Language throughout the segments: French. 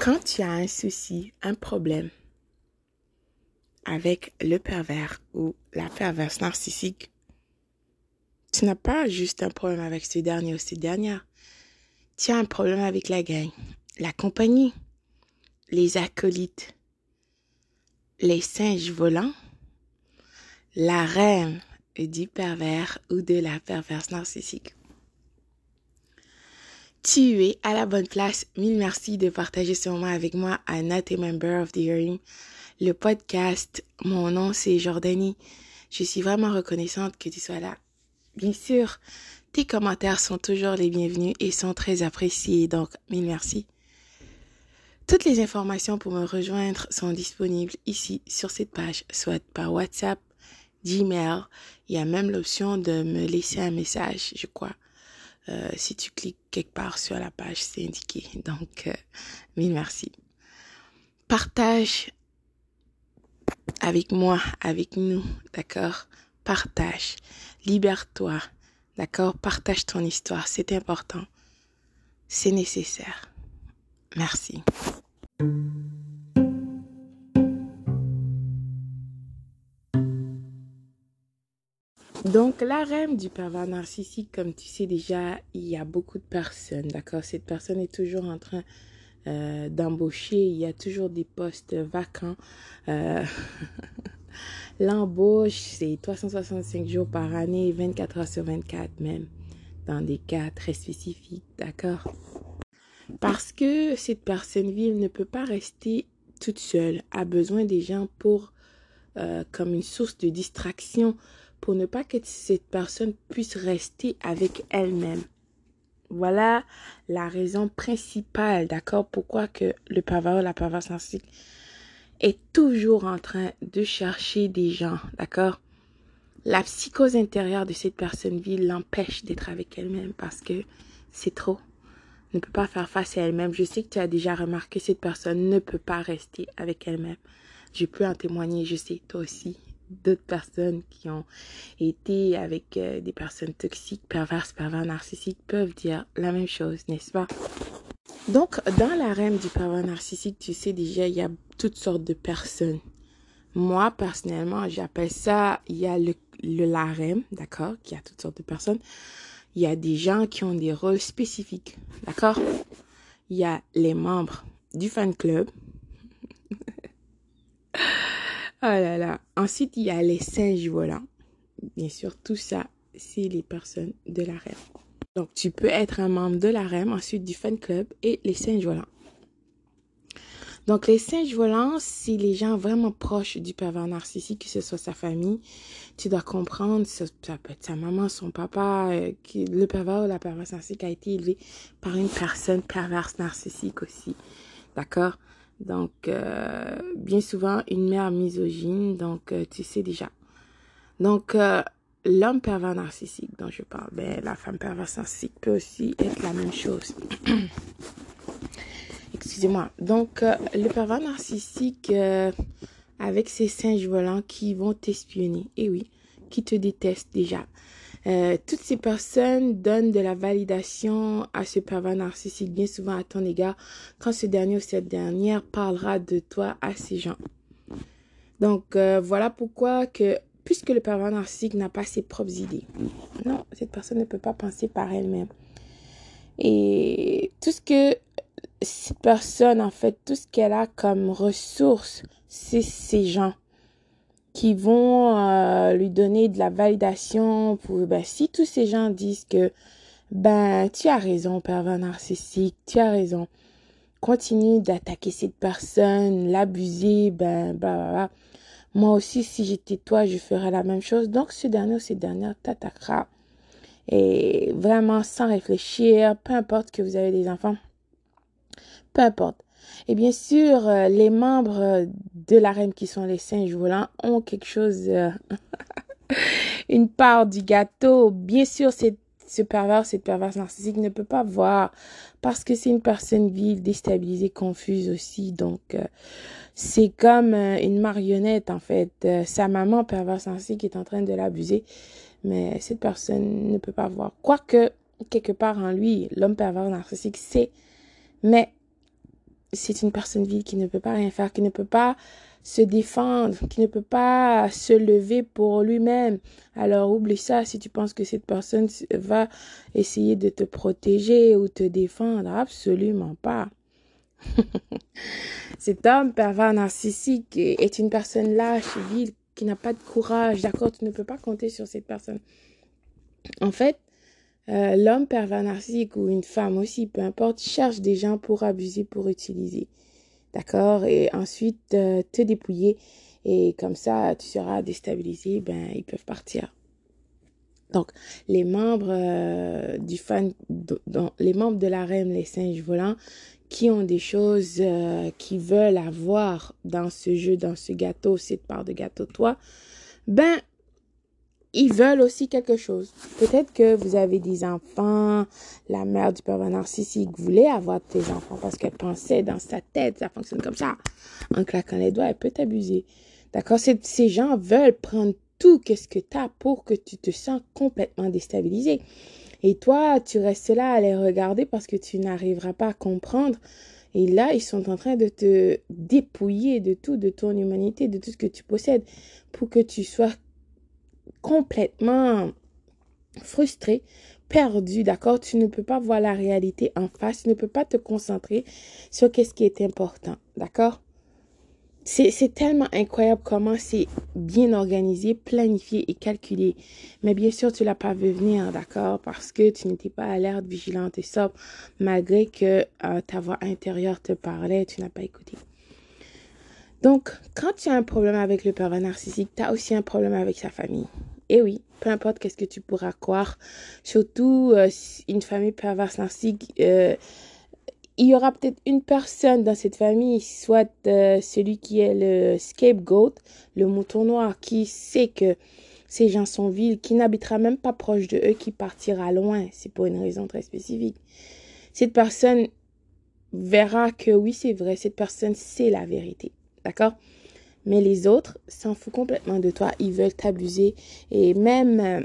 Quand tu as un souci, un problème avec le pervers ou la perverse narcissique, tu n'as pas juste un problème avec ce dernier ou cette dernière. Tu as un problème avec la gang, la compagnie, les acolytes, les singes volants, la reine du pervers ou de la perverse narcissique. Tu es à la bonne place. Mille merci de partager ce moment avec moi à Not a Member of the Hearing, le podcast. Mon nom, c'est Jordanie. Je suis vraiment reconnaissante que tu sois là. Bien sûr, tes commentaires sont toujours les bienvenus et sont très appréciés, donc mille merci. Toutes les informations pour me rejoindre sont disponibles ici sur cette page, soit par WhatsApp, Gmail. Il y a même l'option de me laisser un message, je crois. Euh, si tu cliques quelque part sur la page, c'est indiqué. Donc, euh, mille merci. Partage avec moi, avec nous, d'accord? Partage. Libère-toi, d'accord? Partage ton histoire, c'est important. C'est nécessaire. Merci. Donc, la reine du pervers narcissique, comme tu sais déjà, il y a beaucoup de personnes, d'accord? Cette personne est toujours en train euh, d'embaucher, il y a toujours des postes vacants. Euh, L'embauche, c'est 365 jours par année, 24 heures sur 24 même, dans des cas très spécifiques, d'accord? Parce que cette personne vive ne peut pas rester toute seule, a besoin des gens pour, euh, comme une source de distraction, pour ne pas que cette personne puisse rester avec elle-même. Voilà la raison principale, d'accord, pourquoi que le pervers, la perverse narcissique est toujours en train de chercher des gens, d'accord? La psychose intérieure de cette personne vie l'empêche d'être avec elle-même parce que c'est trop. Ne peut pas faire face à elle-même. Je sais que tu as déjà remarqué cette personne ne peut pas rester avec elle-même. Je peux en témoigner, je sais toi aussi d'autres personnes qui ont été avec euh, des personnes toxiques, perverses, pervers, narcissiques peuvent dire la même chose, n'est-ce pas? Donc, dans la reine du pervers narcissique, tu sais déjà, il y a toutes sortes de personnes. Moi, personnellement, j'appelle ça, il y a le, le larem, d'accord, qui a toutes sortes de personnes. Il y a des gens qui ont des rôles spécifiques, d'accord? Il y a les membres du fan club. Oh. Ensuite, il y a les singes volants. Bien sûr, tout ça, c'est les personnes de la REM. Donc, tu peux être un membre de la REM, ensuite du fan club et les singes volants. Donc, les singes volants, c'est les gens vraiment proches du pervers narcissique, que ce soit sa famille. Tu dois comprendre, ça, peut être sa maman, son papa, euh, qui, le pervers ou la perverse narcissique a été élevé par une personne perverse narcissique aussi. D'accord? Donc, euh, bien souvent, une mère misogyne, donc euh, tu sais déjà. Donc, euh, l'homme pervers narcissique dont je parle, ben, la femme perverse narcissique peut aussi être la même chose. Excusez-moi. Donc, le pervers narcissique, avec ses singes volants qui vont t'espionner, et oui, qui te détestent déjà. Euh, toutes ces personnes donnent de la validation à ce pervers narcissique bien souvent à ton égard quand ce dernier ou cette dernière parlera de toi à ces gens. Donc euh, voilà pourquoi que puisque le pervers narcissique n'a pas ses propres idées, non, cette personne ne peut pas penser par elle-même. Et tout ce que cette personne, en fait, tout ce qu'elle a comme ressource, c'est ces gens qui vont euh, lui donner de la validation pour ben, si tous ces gens disent que ben tu as raison pervers narcissique tu as raison. Continue d'attaquer cette personne l'abuser ben bah, moi aussi si j'étais toi je ferais la même chose. Donc ce dernier ou cette dernière t'attaquera. Et vraiment sans réfléchir peu importe que vous avez des enfants peu importe et bien sûr, euh, les membres de la reine qui sont les singes volants ont quelque chose, euh, une part du gâteau. Bien sûr, ce pervers, cette perverse narcissique ne peut pas voir parce que c'est une personne vive, déstabilisée, confuse aussi. Donc, euh, c'est comme une marionnette en fait. sa maman perverse narcissique est en train de l'abuser, mais cette personne ne peut pas voir. Quoique, quelque part en lui, l'homme pervers narcissique sait, mais c'est une personne vide qui ne peut pas rien faire, qui ne peut pas se défendre, qui ne peut pas se lever pour lui-même. Alors oublie ça si tu penses que cette personne va essayer de te protéger ou te défendre. Absolument pas. Cet homme pervers narcissique est une personne lâche, vile, qui n'a pas de courage. D'accord, tu ne peux pas compter sur cette personne. En fait, euh, l'homme pervers narcissique ou une femme aussi, peu importe, cherche des gens pour abuser, pour utiliser. D'accord? Et ensuite, euh, te dépouiller. Et comme ça, tu seras déstabilisé. Ben, ils peuvent partir. Donc, les membres euh, du fan, les membres de la reine, les singes volants, qui ont des choses euh, qui veulent avoir dans ce jeu, dans ce gâteau, cette part de gâteau, toi, ben, ils veulent aussi quelque chose. Peut-être que vous avez des enfants, la mère du pervers narcissique voulait avoir tes enfants parce qu'elle pensait dans sa tête, ça fonctionne comme ça. En claquant les doigts, elle peut t'abuser. D'accord? Ces gens veulent prendre tout qu'est-ce que tu as pour que tu te sens complètement déstabilisé. Et toi, tu restes là à les regarder parce que tu n'arriveras pas à comprendre. Et là, ils sont en train de te dépouiller de tout, de ton humanité, de tout ce que tu possèdes, pour que tu sois complètement frustré, perdu, d'accord? Tu ne peux pas voir la réalité en face, tu ne peux pas te concentrer sur qu'est-ce qui est important, d'accord? C'est tellement incroyable comment c'est bien organisé, planifié et calculé. Mais bien sûr, tu l'as pas vu venir, d'accord? Parce que tu n'étais pas alerte, vigilante et sobre, malgré que euh, ta voix intérieure te parlait, tu n'as pas écouté. Donc, quand tu as un problème avec le pervers narcissique, tu as aussi un problème avec sa famille. Et oui, peu importe qu'est-ce que tu pourras croire, surtout euh, une famille perverse narcissique, euh, il y aura peut-être une personne dans cette famille, soit euh, celui qui est le scapegoat, le mouton noir, qui sait que ces gens sont vils, qui n'habitera même pas proche de eux, qui partira loin. C'est pour une raison très spécifique. Cette personne verra que oui, c'est vrai, cette personne sait la vérité. D'accord? Mais les autres s'en foutent complètement de toi. Ils veulent t'abuser. Et même, euh,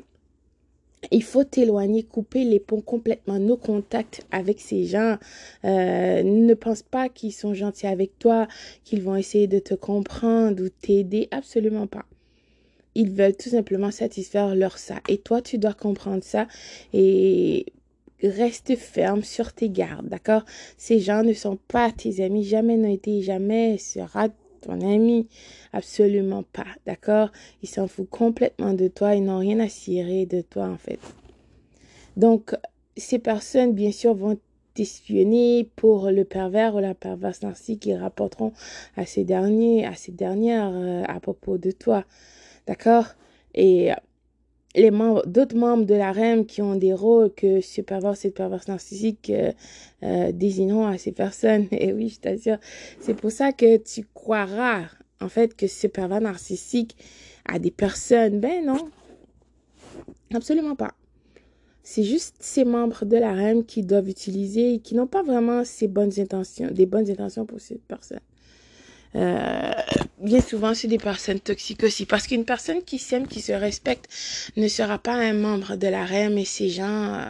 il faut t'éloigner, couper les ponts complètement, nos contacts avec ces gens. Euh, ne pense pas qu'ils sont gentils avec toi, qu'ils vont essayer de te comprendre ou t'aider. Absolument pas. Ils veulent tout simplement satisfaire leur ça. Et toi, tu dois comprendre ça et reste ferme sur tes gardes, d'accord? Ces gens ne sont pas tes amis, jamais n'ont été, jamais sera ton ami. Absolument pas, d'accord? Ils s'en foutent complètement de toi, ils n'ont rien à cirer de toi en fait. Donc, ces personnes, bien sûr, vont t'espionner pour le pervers ou la perverse narcissique qui rapporteront à ces derniers, à ces dernières euh, à propos de toi, d'accord? Et les membres, d'autres membres de la REM qui ont des rôles que ce pervers, cette perverse narcissique euh, euh, désigneront à ces personnes. Et oui, je t'assure, c'est pour ça que tu croiras en fait que ce pervers narcissique a des personnes. Ben non, absolument pas. C'est juste ces membres de la REM qui doivent utiliser, qui n'ont pas vraiment ces bonnes intentions, des bonnes intentions pour cette personne. Euh, bien souvent, c'est des personnes toxiques aussi. Parce qu'une personne qui s'aime, qui se respecte, ne sera pas un membre de la reine et ces gens... Euh,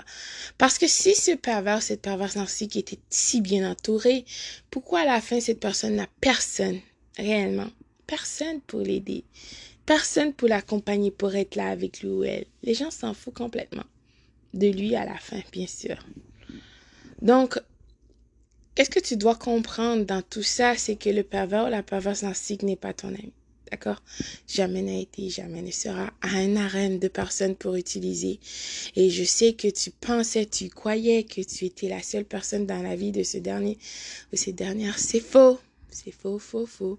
parce que si ce pervers, cette perverse narcissique était si bien entouré, pourquoi à la fin, cette personne n'a personne, réellement, personne pour l'aider, personne pour l'accompagner, pour être là avec lui ou elle. Les gens s'en foutent complètement de lui à la fin, bien sûr. Donc, Qu'est-ce que tu dois comprendre dans tout ça, c'est que le pervers ou la perverse narcissique n'est pas ton ami. D'accord? Jamais n'a été, jamais ne sera à un arène de personnes pour utiliser. Et je sais que tu pensais, tu croyais que tu étais la seule personne dans la vie de ce dernier ou ces dernières. C'est faux. C'est faux, faux, faux.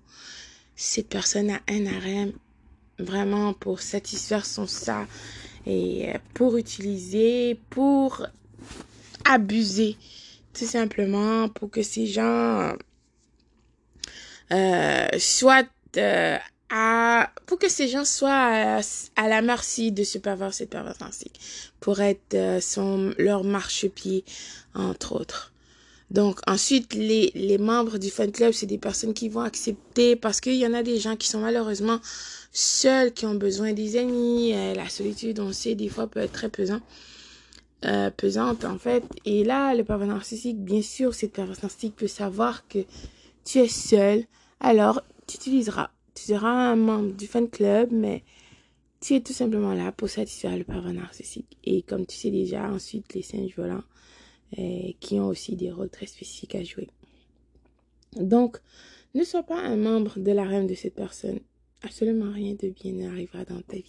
Cette personne a un arène vraiment pour satisfaire son ça et pour utiliser, pour abuser tout simplement pour que ces gens euh, soient euh, à, pour que ces gens soient à, la merci de ce pervers, cette perverse pour être euh, son, leur marchepied, entre autres. Donc, ensuite, les, les membres du fan club, c'est des personnes qui vont accepter parce qu'il y en a des gens qui sont malheureusement seuls, qui ont besoin des amis. la solitude, on sait, des fois peut être très pesant. Euh, pesante en fait. Et là, le pervers narcissique, bien sûr, cette pervers narcissique peut savoir que tu es seul. Alors, tu utiliseras. Tu seras un membre du fan club, mais tu es tout simplement là pour satisfaire le pervers narcissique. Et comme tu sais déjà, ensuite, les singes volants, euh, qui ont aussi des rôles très spécifiques à jouer. Donc, ne sois pas un membre de la reine de cette personne. Absolument rien de bien n'arrivera dans ta vie.